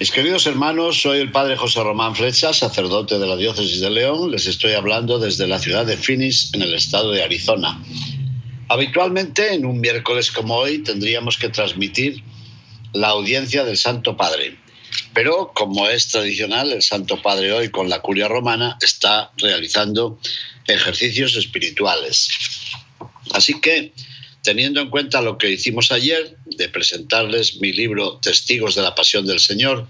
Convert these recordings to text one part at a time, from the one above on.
Mis queridos hermanos, soy el padre José Román Flecha, sacerdote de la diócesis de León. Les estoy hablando desde la ciudad de Phoenix, en el estado de Arizona. Habitualmente, en un miércoles como hoy, tendríamos que transmitir la audiencia del Santo Padre. Pero, como es tradicional, el Santo Padre hoy con la curia romana está realizando ejercicios espirituales. Así que teniendo en cuenta lo que hicimos ayer, de presentarles mi libro Testigos de la Pasión del Señor,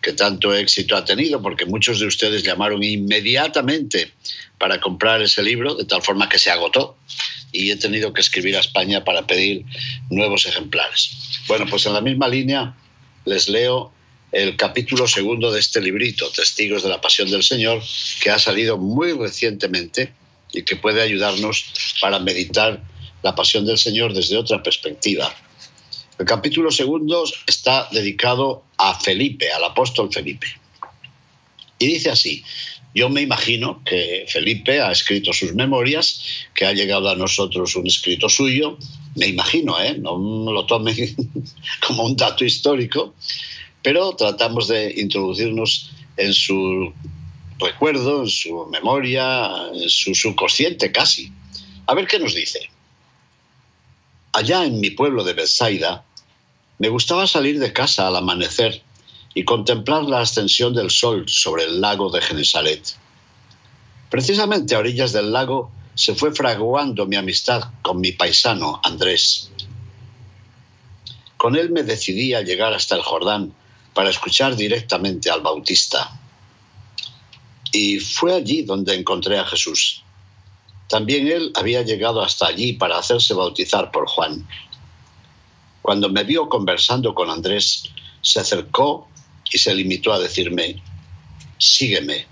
que tanto éxito ha tenido, porque muchos de ustedes llamaron inmediatamente para comprar ese libro, de tal forma que se agotó y he tenido que escribir a España para pedir nuevos ejemplares. Bueno, pues en la misma línea les leo el capítulo segundo de este librito, Testigos de la Pasión del Señor, que ha salido muy recientemente y que puede ayudarnos para meditar la pasión del Señor desde otra perspectiva. El capítulo segundo está dedicado a Felipe, al apóstol Felipe. Y dice así, yo me imagino que Felipe ha escrito sus memorias, que ha llegado a nosotros un escrito suyo, me imagino, ¿eh? no lo tomen como un dato histórico, pero tratamos de introducirnos en su recuerdo, en su memoria, en su subconsciente casi. A ver qué nos dice. Allá en mi pueblo de Bethsaida, me gustaba salir de casa al amanecer y contemplar la ascensión del sol sobre el lago de Genesaret. Precisamente a orillas del lago se fue fraguando mi amistad con mi paisano Andrés. Con él me decidí a llegar hasta el Jordán para escuchar directamente al Bautista. Y fue allí donde encontré a Jesús. También él había llegado hasta allí para hacerse bautizar por Juan. Cuando me vio conversando con Andrés, se acercó y se limitó a decirme, sígueme.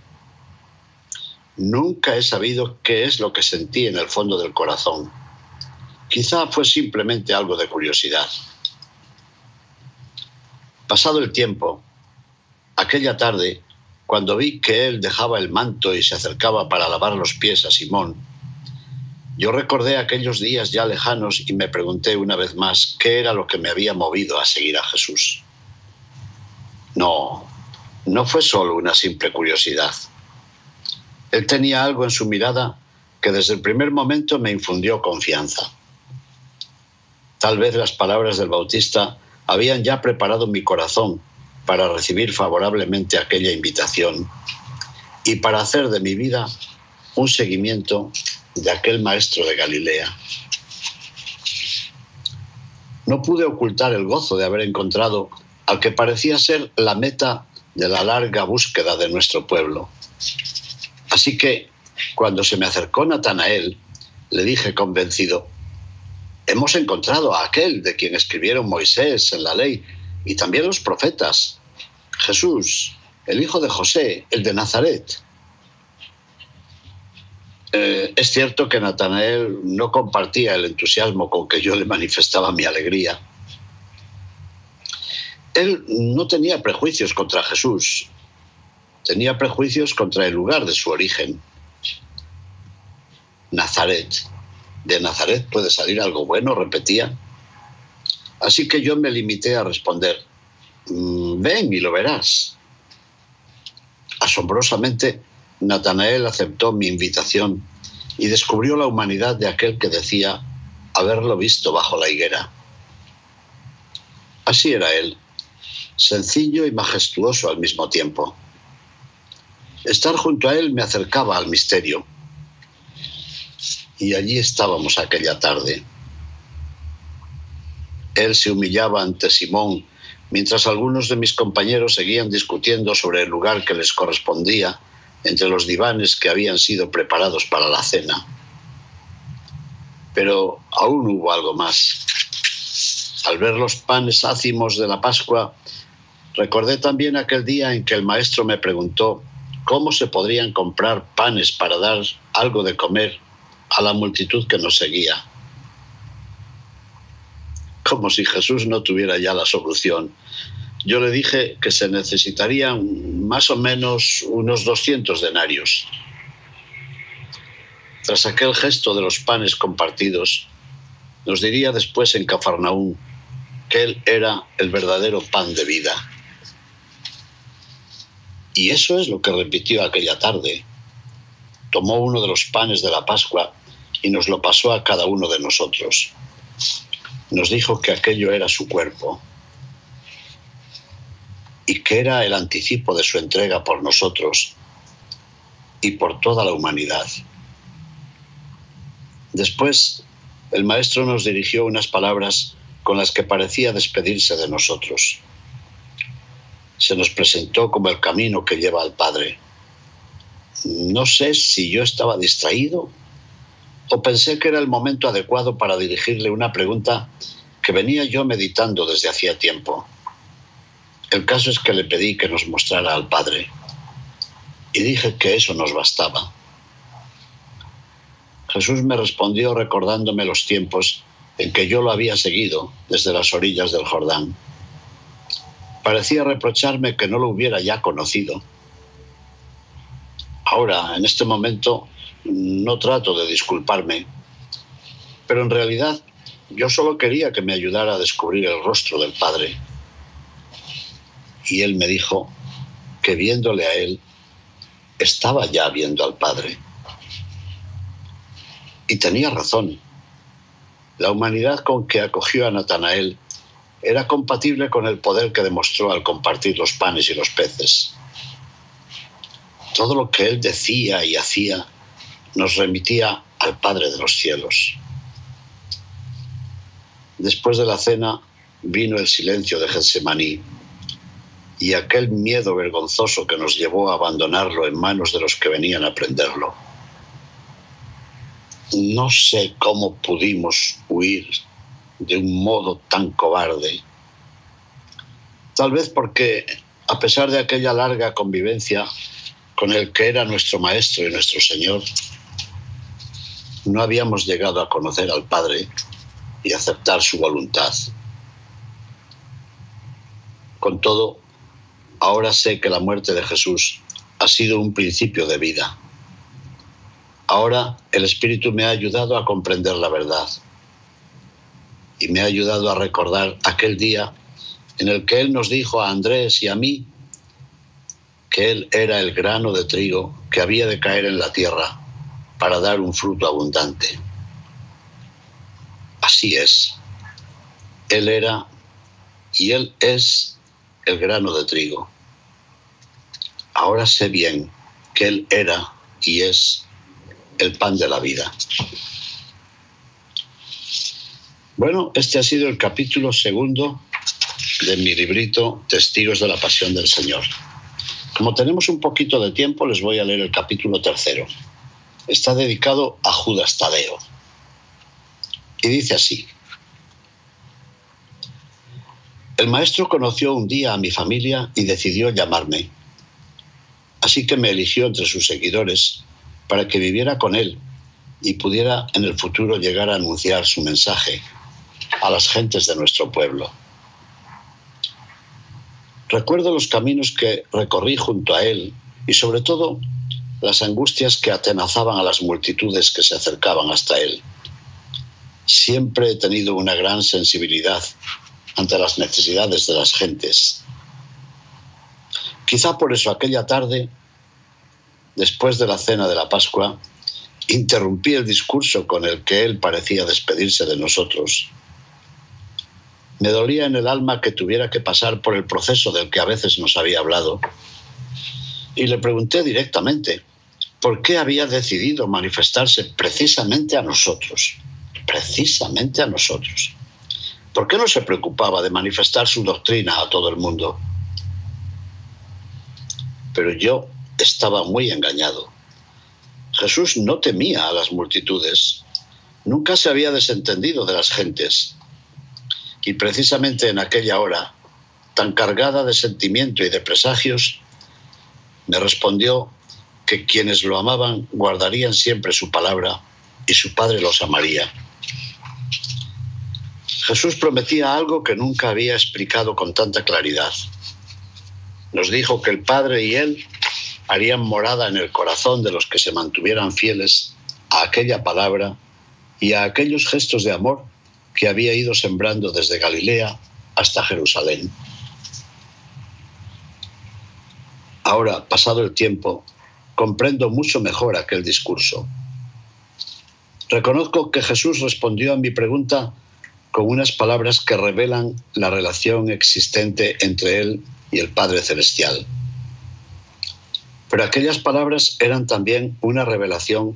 Nunca he sabido qué es lo que sentí en el fondo del corazón. Quizá fue simplemente algo de curiosidad. Pasado el tiempo, aquella tarde, cuando vi que él dejaba el manto y se acercaba para lavar los pies a Simón, yo recordé aquellos días ya lejanos y me pregunté una vez más qué era lo que me había movido a seguir a Jesús. No, no fue solo una simple curiosidad. Él tenía algo en su mirada que desde el primer momento me infundió confianza. Tal vez las palabras del Bautista habían ya preparado mi corazón para recibir favorablemente aquella invitación y para hacer de mi vida un seguimiento de aquel maestro de Galilea. No pude ocultar el gozo de haber encontrado al que parecía ser la meta de la larga búsqueda de nuestro pueblo. Así que, cuando se me acercó Natanael, le dije convencido, hemos encontrado a aquel de quien escribieron Moisés en la ley y también los profetas, Jesús, el hijo de José, el de Nazaret. Eh, es cierto que Natanael no compartía el entusiasmo con que yo le manifestaba mi alegría. Él no tenía prejuicios contra Jesús, tenía prejuicios contra el lugar de su origen. Nazaret. De Nazaret puede salir algo bueno, repetía. Así que yo me limité a responder, mm, ven y lo verás. Asombrosamente, Natanael aceptó mi invitación y descubrió la humanidad de aquel que decía haberlo visto bajo la higuera. Así era él, sencillo y majestuoso al mismo tiempo. Estar junto a él me acercaba al misterio. Y allí estábamos aquella tarde. Él se humillaba ante Simón, mientras algunos de mis compañeros seguían discutiendo sobre el lugar que les correspondía entre los divanes que habían sido preparados para la cena. Pero aún hubo algo más. Al ver los panes ácimos de la Pascua, recordé también aquel día en que el maestro me preguntó cómo se podrían comprar panes para dar algo de comer a la multitud que nos seguía. Como si Jesús no tuviera ya la solución. Yo le dije que se necesitarían más o menos unos 200 denarios. Tras aquel gesto de los panes compartidos, nos diría después en Cafarnaún que Él era el verdadero pan de vida. Y eso es lo que repitió aquella tarde. Tomó uno de los panes de la Pascua y nos lo pasó a cada uno de nosotros. Nos dijo que aquello era su cuerpo y que era el anticipo de su entrega por nosotros y por toda la humanidad. Después, el maestro nos dirigió unas palabras con las que parecía despedirse de nosotros. Se nos presentó como el camino que lleva al Padre. No sé si yo estaba distraído o pensé que era el momento adecuado para dirigirle una pregunta que venía yo meditando desde hacía tiempo. El caso es que le pedí que nos mostrara al Padre y dije que eso nos bastaba. Jesús me respondió recordándome los tiempos en que yo lo había seguido desde las orillas del Jordán. Parecía reprocharme que no lo hubiera ya conocido. Ahora, en este momento, no trato de disculparme, pero en realidad yo solo quería que me ayudara a descubrir el rostro del Padre. Y él me dijo que viéndole a él, estaba ya viendo al Padre. Y tenía razón. La humanidad con que acogió a Natanael era compatible con el poder que demostró al compartir los panes y los peces. Todo lo que él decía y hacía nos remitía al Padre de los cielos. Después de la cena vino el silencio de Getsemaní y aquel miedo vergonzoso que nos llevó a abandonarlo en manos de los que venían a prenderlo. No sé cómo pudimos huir de un modo tan cobarde. Tal vez porque, a pesar de aquella larga convivencia con el que era nuestro Maestro y nuestro Señor, no habíamos llegado a conocer al Padre y aceptar su voluntad. Con todo, ahora sé que la muerte de Jesús ha sido un principio de vida. Ahora el Espíritu me ha ayudado a comprender la verdad y me ha ayudado a recordar aquel día en el que Él nos dijo a Andrés y a mí que Él era el grano de trigo que había de caer en la tierra para dar un fruto abundante. Así es. Él era y Él es el grano de trigo. Ahora sé bien que Él era y es el pan de la vida. Bueno, este ha sido el capítulo segundo de mi librito Testigos de la Pasión del Señor. Como tenemos un poquito de tiempo, les voy a leer el capítulo tercero. Está dedicado a Judas Tadeo. Y dice así. El maestro conoció un día a mi familia y decidió llamarme. Así que me eligió entre sus seguidores para que viviera con él y pudiera en el futuro llegar a anunciar su mensaje a las gentes de nuestro pueblo. Recuerdo los caminos que recorrí junto a él y sobre todo las angustias que atenazaban a las multitudes que se acercaban hasta él. Siempre he tenido una gran sensibilidad ante las necesidades de las gentes. Quizá por eso aquella tarde después de la cena de la Pascua, interrumpí el discurso con el que él parecía despedirse de nosotros. Me dolía en el alma que tuviera que pasar por el proceso del que a veces nos había hablado. Y le pregunté directamente por qué había decidido manifestarse precisamente a nosotros. Precisamente a nosotros. ¿Por qué no se preocupaba de manifestar su doctrina a todo el mundo? Pero yo estaba muy engañado. Jesús no temía a las multitudes, Nunca se había desentendido de las gentes. Y precisamente en aquella hora, tan cargada de sentimiento y de presagios, me respondió que quienes lo amaban guardarían siempre su palabra y su Padre los amaría. Jesús prometía algo que nunca había explicado con tanta claridad. Nos dijo que el Padre y Él harían morada en el corazón de los que se mantuvieran fieles a aquella palabra y a aquellos gestos de amor que había ido sembrando desde Galilea hasta Jerusalén. Ahora, pasado el tiempo, comprendo mucho mejor aquel discurso. Reconozco que Jesús respondió a mi pregunta con unas palabras que revelan la relación existente entre Él y el Padre Celestial. Pero aquellas palabras eran también una revelación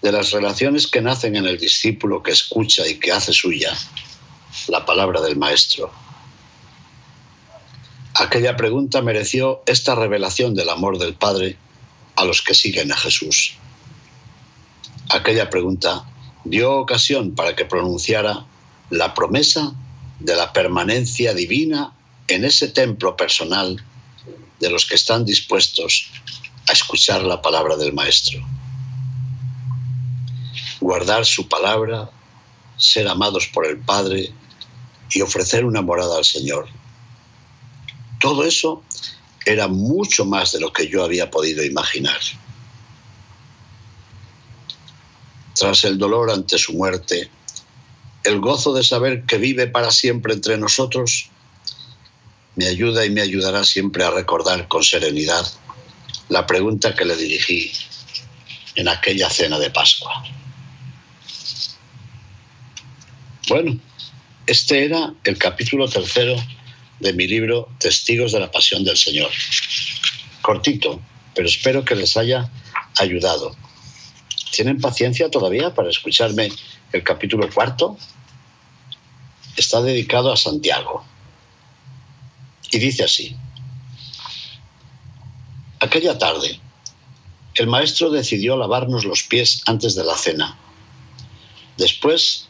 de las relaciones que nacen en el discípulo que escucha y que hace suya la palabra del Maestro. Aquella pregunta mereció esta revelación del amor del Padre a los que siguen a Jesús. Aquella pregunta dio ocasión para que pronunciara la promesa de la permanencia divina en ese templo personal de los que están dispuestos a escuchar la palabra del Maestro. Guardar su palabra, ser amados por el Padre y ofrecer una morada al Señor. Todo eso era mucho más de lo que yo había podido imaginar. Tras el dolor ante su muerte, el gozo de saber que vive para siempre entre nosotros me ayuda y me ayudará siempre a recordar con serenidad la pregunta que le dirigí en aquella cena de Pascua. Bueno, este era el capítulo tercero de mi libro Testigos de la Pasión del Señor. Cortito, pero espero que les haya ayudado. ¿Tienen paciencia todavía para escucharme el capítulo cuarto? Está dedicado a Santiago. Y dice así. Aquella tarde, el maestro decidió lavarnos los pies antes de la cena. Después,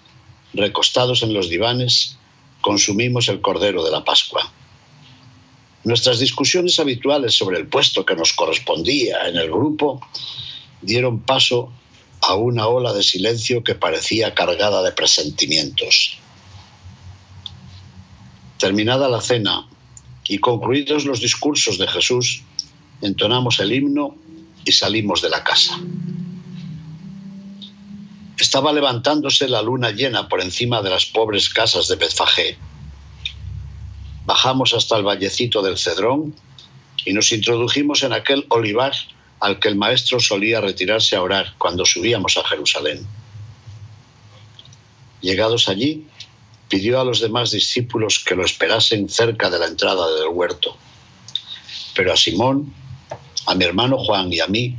recostados en los divanes, consumimos el cordero de la Pascua. Nuestras discusiones habituales sobre el puesto que nos correspondía en el grupo dieron paso a una ola de silencio que parecía cargada de presentimientos. Terminada la cena y concluidos los discursos de Jesús, entonamos el himno y salimos de la casa. Estaba levantándose la luna llena por encima de las pobres casas de Betfagé. Bajamos hasta el vallecito del Cedrón y nos introdujimos en aquel olivar al que el maestro solía retirarse a orar cuando subíamos a Jerusalén. Llegados allí, pidió a los demás discípulos que lo esperasen cerca de la entrada del huerto. Pero a Simón, a mi hermano Juan y a mí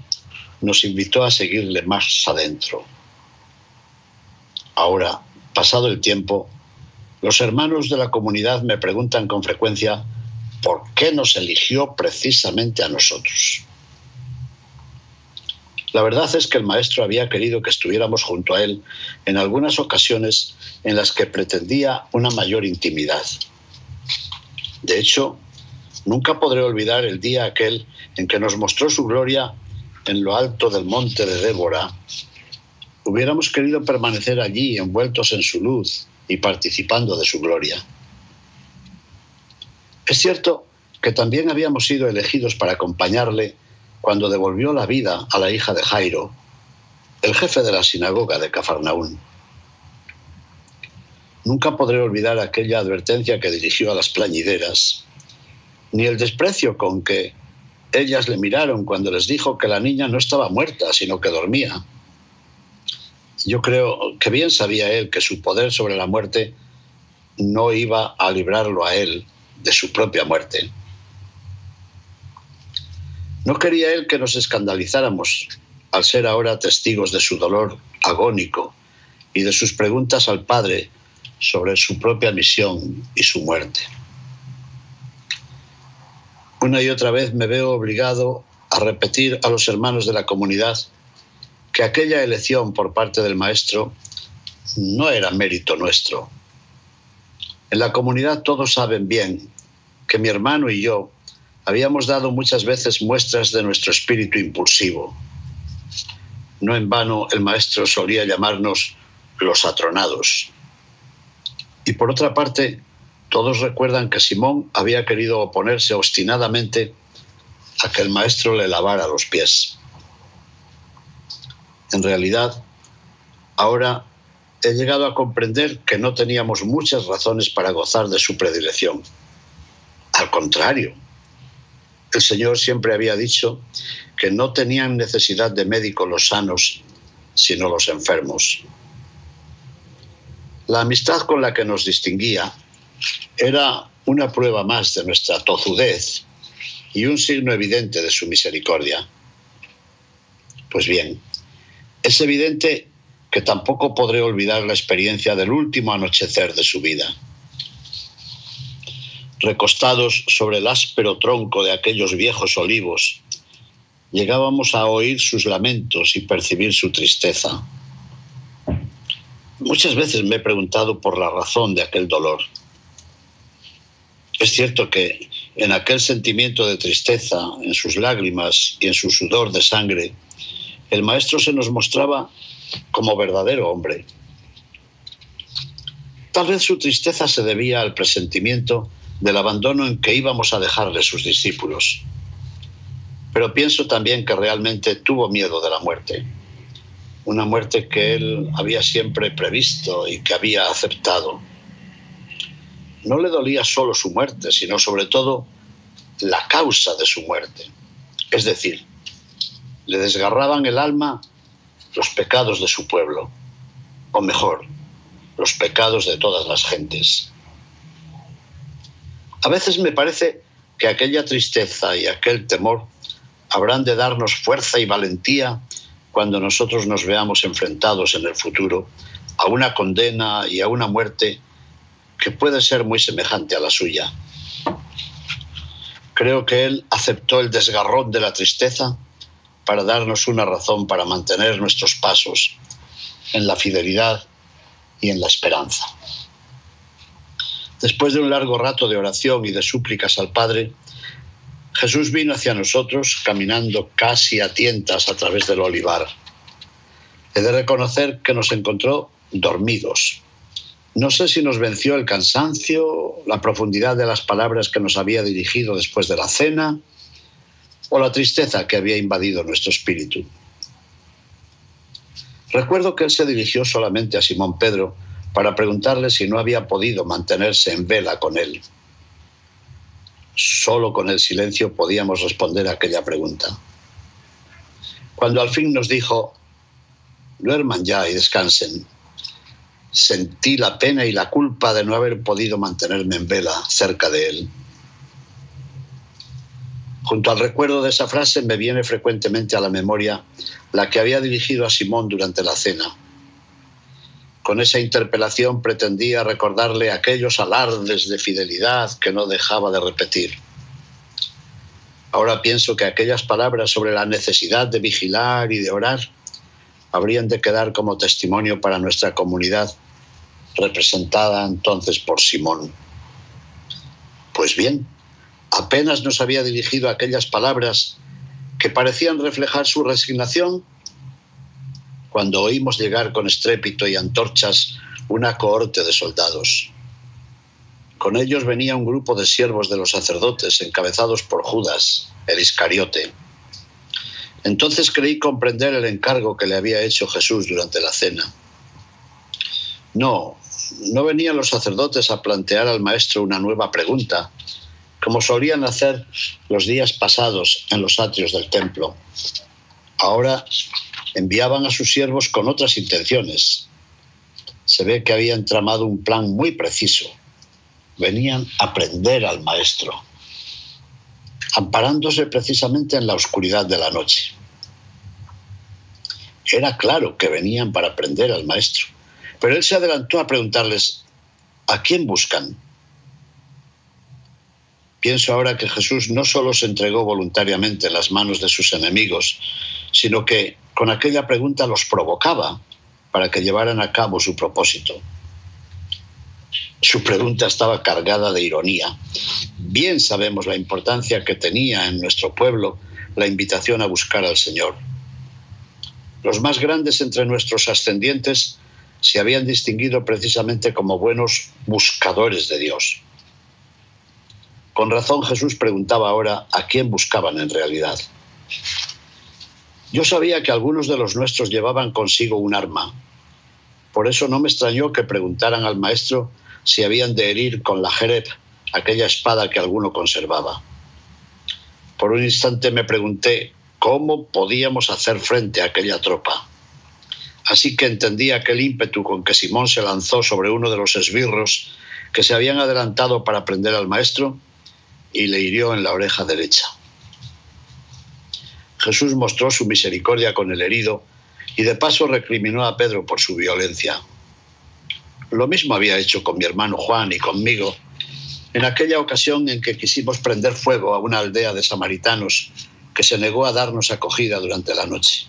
nos invitó a seguirle más adentro. Ahora, pasado el tiempo, los hermanos de la comunidad me preguntan con frecuencia por qué nos eligió precisamente a nosotros. La verdad es que el maestro había querido que estuviéramos junto a él en algunas ocasiones en las que pretendía una mayor intimidad. De hecho, nunca podré olvidar el día aquel en que nos mostró su gloria en lo alto del monte de Débora. Hubiéramos querido permanecer allí envueltos en su luz y participando de su gloria. Es cierto que también habíamos sido elegidos para acompañarle cuando devolvió la vida a la hija de Jairo, el jefe de la sinagoga de Cafarnaún. Nunca podré olvidar aquella advertencia que dirigió a las plañideras, ni el desprecio con que ellas le miraron cuando les dijo que la niña no estaba muerta, sino que dormía. Yo creo que bien sabía él que su poder sobre la muerte no iba a librarlo a él de su propia muerte. No quería él que nos escandalizáramos al ser ahora testigos de su dolor agónico y de sus preguntas al Padre sobre su propia misión y su muerte. Una y otra vez me veo obligado a repetir a los hermanos de la comunidad que aquella elección por parte del Maestro no era mérito nuestro. En la comunidad todos saben bien que mi hermano y yo habíamos dado muchas veces muestras de nuestro espíritu impulsivo. No en vano el maestro solía llamarnos los atronados. Y por otra parte, todos recuerdan que Simón había querido oponerse obstinadamente a que el maestro le lavara los pies. En realidad, ahora he llegado a comprender que no teníamos muchas razones para gozar de su predilección. Al contrario, el Señor siempre había dicho que no tenían necesidad de médicos los sanos, sino los enfermos. La amistad con la que nos distinguía era una prueba más de nuestra tozudez y un signo evidente de su misericordia. Pues bien, es evidente que tampoco podré olvidar la experiencia del último anochecer de su vida. Recostados sobre el áspero tronco de aquellos viejos olivos, llegábamos a oír sus lamentos y percibir su tristeza. Muchas veces me he preguntado por la razón de aquel dolor. Es cierto que en aquel sentimiento de tristeza, en sus lágrimas y en su sudor de sangre, el maestro se nos mostraba como verdadero hombre. Tal vez su tristeza se debía al presentimiento del abandono en que íbamos a dejarle sus discípulos. Pero pienso también que realmente tuvo miedo de la muerte, una muerte que él había siempre previsto y que había aceptado. No le dolía solo su muerte, sino sobre todo la causa de su muerte. Es decir, le desgarraban el alma los pecados de su pueblo, o mejor, los pecados de todas las gentes. A veces me parece que aquella tristeza y aquel temor habrán de darnos fuerza y valentía cuando nosotros nos veamos enfrentados en el futuro a una condena y a una muerte que puede ser muy semejante a la suya. Creo que él aceptó el desgarrón de la tristeza para darnos una razón para mantener nuestros pasos en la fidelidad y en la esperanza. Después de un largo rato de oración y de súplicas al Padre, Jesús vino hacia nosotros caminando casi a tientas a través del olivar. He de reconocer que nos encontró dormidos. No sé si nos venció el cansancio, la profundidad de las palabras que nos había dirigido después de la cena, o la tristeza que había invadido nuestro espíritu. Recuerdo que él se dirigió solamente a Simón Pedro para preguntarle si no había podido mantenerse en vela con él. Solo con el silencio podíamos responder a aquella pregunta. Cuando al fin nos dijo, duerman ya y descansen, sentí la pena y la culpa de no haber podido mantenerme en vela cerca de él. Junto al recuerdo de esa frase me viene frecuentemente a la memoria la que había dirigido a Simón durante la cena. Con esa interpelación pretendía recordarle aquellos alardes de fidelidad que no dejaba de repetir. Ahora pienso que aquellas palabras sobre la necesidad de vigilar y de orar habrían de quedar como testimonio para nuestra comunidad, representada entonces por Simón. Pues bien, apenas nos había dirigido aquellas palabras que parecían reflejar su resignación, cuando oímos llegar con estrépito y antorchas una cohorte de soldados. Con ellos venía un grupo de siervos de los sacerdotes, encabezados por Judas, el Iscariote. Entonces creí comprender el encargo que le había hecho Jesús durante la cena. No, no venían los sacerdotes a plantear al maestro una nueva pregunta, como solían hacer los días pasados en los atrios del templo. Ahora enviaban a sus siervos con otras intenciones. Se ve que habían tramado un plan muy preciso. Venían a prender al maestro, amparándose precisamente en la oscuridad de la noche. Era claro que venían para prender al maestro, pero él se adelantó a preguntarles, ¿a quién buscan? Pienso ahora que Jesús no solo se entregó voluntariamente en las manos de sus enemigos, sino que con aquella pregunta los provocaba para que llevaran a cabo su propósito. Su pregunta estaba cargada de ironía. Bien sabemos la importancia que tenía en nuestro pueblo la invitación a buscar al Señor. Los más grandes entre nuestros ascendientes se habían distinguido precisamente como buenos buscadores de Dios. Con razón Jesús preguntaba ahora a quién buscaban en realidad. Yo sabía que algunos de los nuestros llevaban consigo un arma. Por eso no me extrañó que preguntaran al maestro si habían de herir con la jereb, aquella espada que alguno conservaba. Por un instante me pregunté cómo podíamos hacer frente a aquella tropa. Así que entendí aquel ímpetu con que Simón se lanzó sobre uno de los esbirros que se habían adelantado para prender al maestro y le hirió en la oreja derecha. Jesús mostró su misericordia con el herido y de paso recriminó a Pedro por su violencia. Lo mismo había hecho con mi hermano Juan y conmigo en aquella ocasión en que quisimos prender fuego a una aldea de samaritanos que se negó a darnos acogida durante la noche.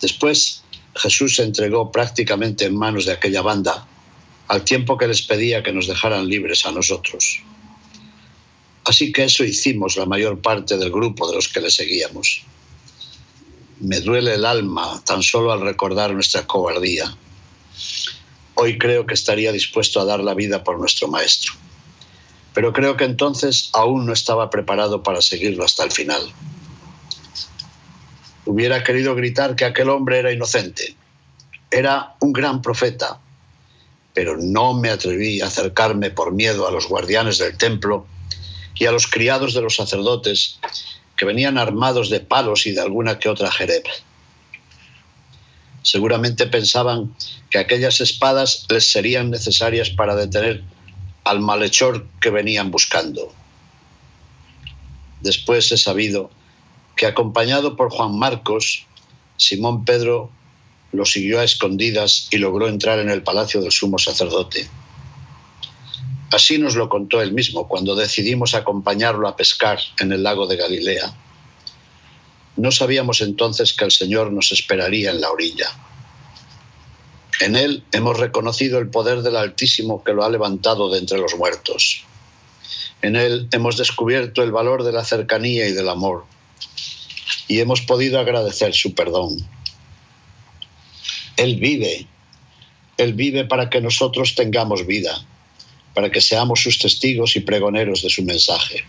Después, Jesús se entregó prácticamente en manos de aquella banda, al tiempo que les pedía que nos dejaran libres a nosotros. Así que eso hicimos la mayor parte del grupo de los que le seguíamos. Me duele el alma tan solo al recordar nuestra cobardía. Hoy creo que estaría dispuesto a dar la vida por nuestro maestro. Pero creo que entonces aún no estaba preparado para seguirlo hasta el final. Hubiera querido gritar que aquel hombre era inocente. Era un gran profeta. Pero no me atreví a acercarme por miedo a los guardianes del templo y a los criados de los sacerdotes, que venían armados de palos y de alguna que otra jereb. Seguramente pensaban que aquellas espadas les serían necesarias para detener al malhechor que venían buscando. Después he sabido que acompañado por Juan Marcos, Simón Pedro lo siguió a escondidas y logró entrar en el palacio del sumo sacerdote. Así nos lo contó él mismo cuando decidimos acompañarlo a pescar en el lago de Galilea. No sabíamos entonces que el Señor nos esperaría en la orilla. En Él hemos reconocido el poder del Altísimo que lo ha levantado de entre los muertos. En Él hemos descubierto el valor de la cercanía y del amor. Y hemos podido agradecer su perdón. Él vive. Él vive para que nosotros tengamos vida para que seamos sus testigos y pregoneros de su mensaje.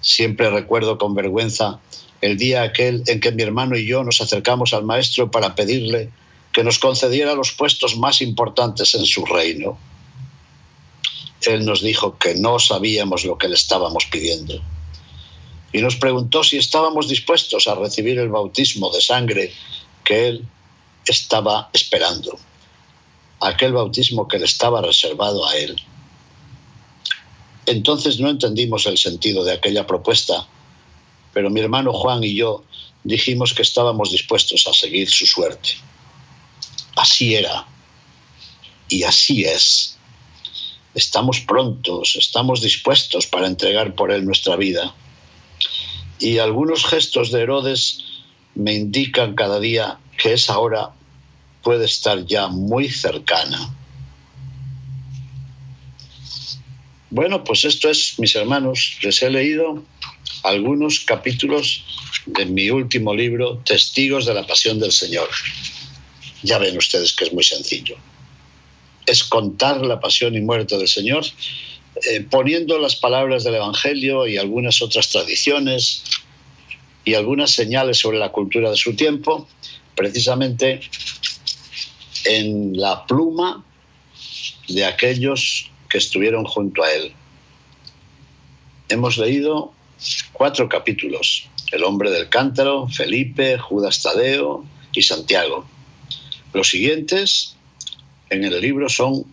Siempre recuerdo con vergüenza el día aquel en que mi hermano y yo nos acercamos al maestro para pedirle que nos concediera los puestos más importantes en su reino. Él nos dijo que no sabíamos lo que le estábamos pidiendo y nos preguntó si estábamos dispuestos a recibir el bautismo de sangre que él estaba esperando aquel bautismo que le estaba reservado a él. Entonces no entendimos el sentido de aquella propuesta, pero mi hermano Juan y yo dijimos que estábamos dispuestos a seguir su suerte. Así era y así es. Estamos prontos, estamos dispuestos para entregar por él nuestra vida. Y algunos gestos de Herodes me indican cada día que es ahora puede estar ya muy cercana. Bueno, pues esto es, mis hermanos, les he leído algunos capítulos de mi último libro, Testigos de la Pasión del Señor. Ya ven ustedes que es muy sencillo. Es contar la pasión y muerte del Señor, eh, poniendo las palabras del Evangelio y algunas otras tradiciones y algunas señales sobre la cultura de su tiempo, precisamente en la pluma de aquellos que estuvieron junto a él. Hemos leído cuatro capítulos, el hombre del cántaro, Felipe, Judas Tadeo y Santiago. Los siguientes en el libro son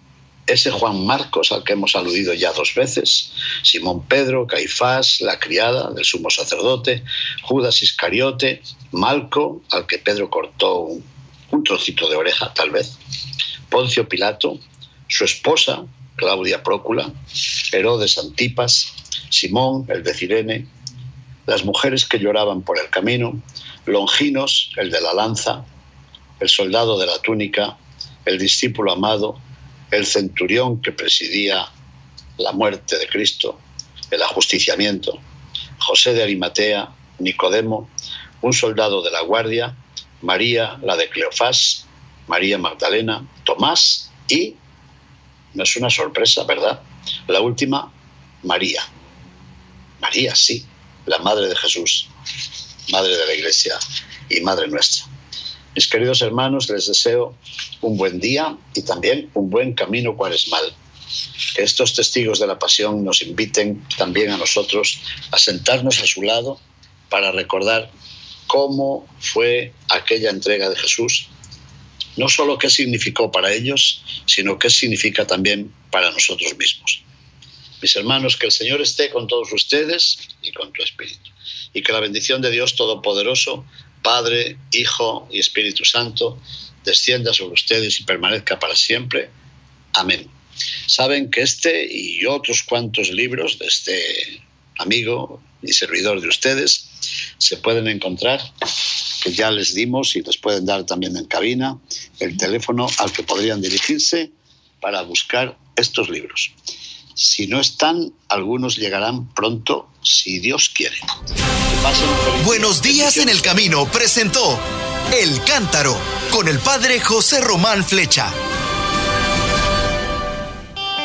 ese Juan Marcos al que hemos aludido ya dos veces, Simón Pedro, Caifás, la criada del sumo sacerdote, Judas Iscariote, Malco, al que Pedro cortó un trocito de oreja tal vez, Poncio Pilato, su esposa, Claudia Prócula, Herodes Antipas, Simón, el de Cirene, las mujeres que lloraban por el camino, Longinos, el de la lanza, el soldado de la túnica, el discípulo amado, el centurión que presidía la muerte de Cristo, el ajusticiamiento, José de Arimatea, Nicodemo, un soldado de la guardia, María, la de Cleofás, María Magdalena, Tomás y, no es una sorpresa, ¿verdad? La última, María. María, sí, la Madre de Jesús, Madre de la Iglesia y Madre nuestra. Mis queridos hermanos, les deseo un buen día y también un buen camino cuaresmal. Que estos testigos de la pasión nos inviten también a nosotros a sentarnos a su lado para recordar cómo fue aquella entrega de Jesús, no solo qué significó para ellos, sino qué significa también para nosotros mismos. Mis hermanos, que el Señor esté con todos ustedes y con tu espíritu. Y que la bendición de Dios Todopoderoso, Padre, Hijo y Espíritu Santo, descienda sobre ustedes y permanezca para siempre. Amén. Saben que este y otros cuantos libros de este amigo y servidor de ustedes se pueden encontrar, que ya les dimos y les pueden dar también en cabina, el teléfono al que podrían dirigirse para buscar estos libros. Si no están, algunos llegarán pronto, si Dios quiere. Buenos días en el camino presentó El Cántaro con el padre José Román Flecha.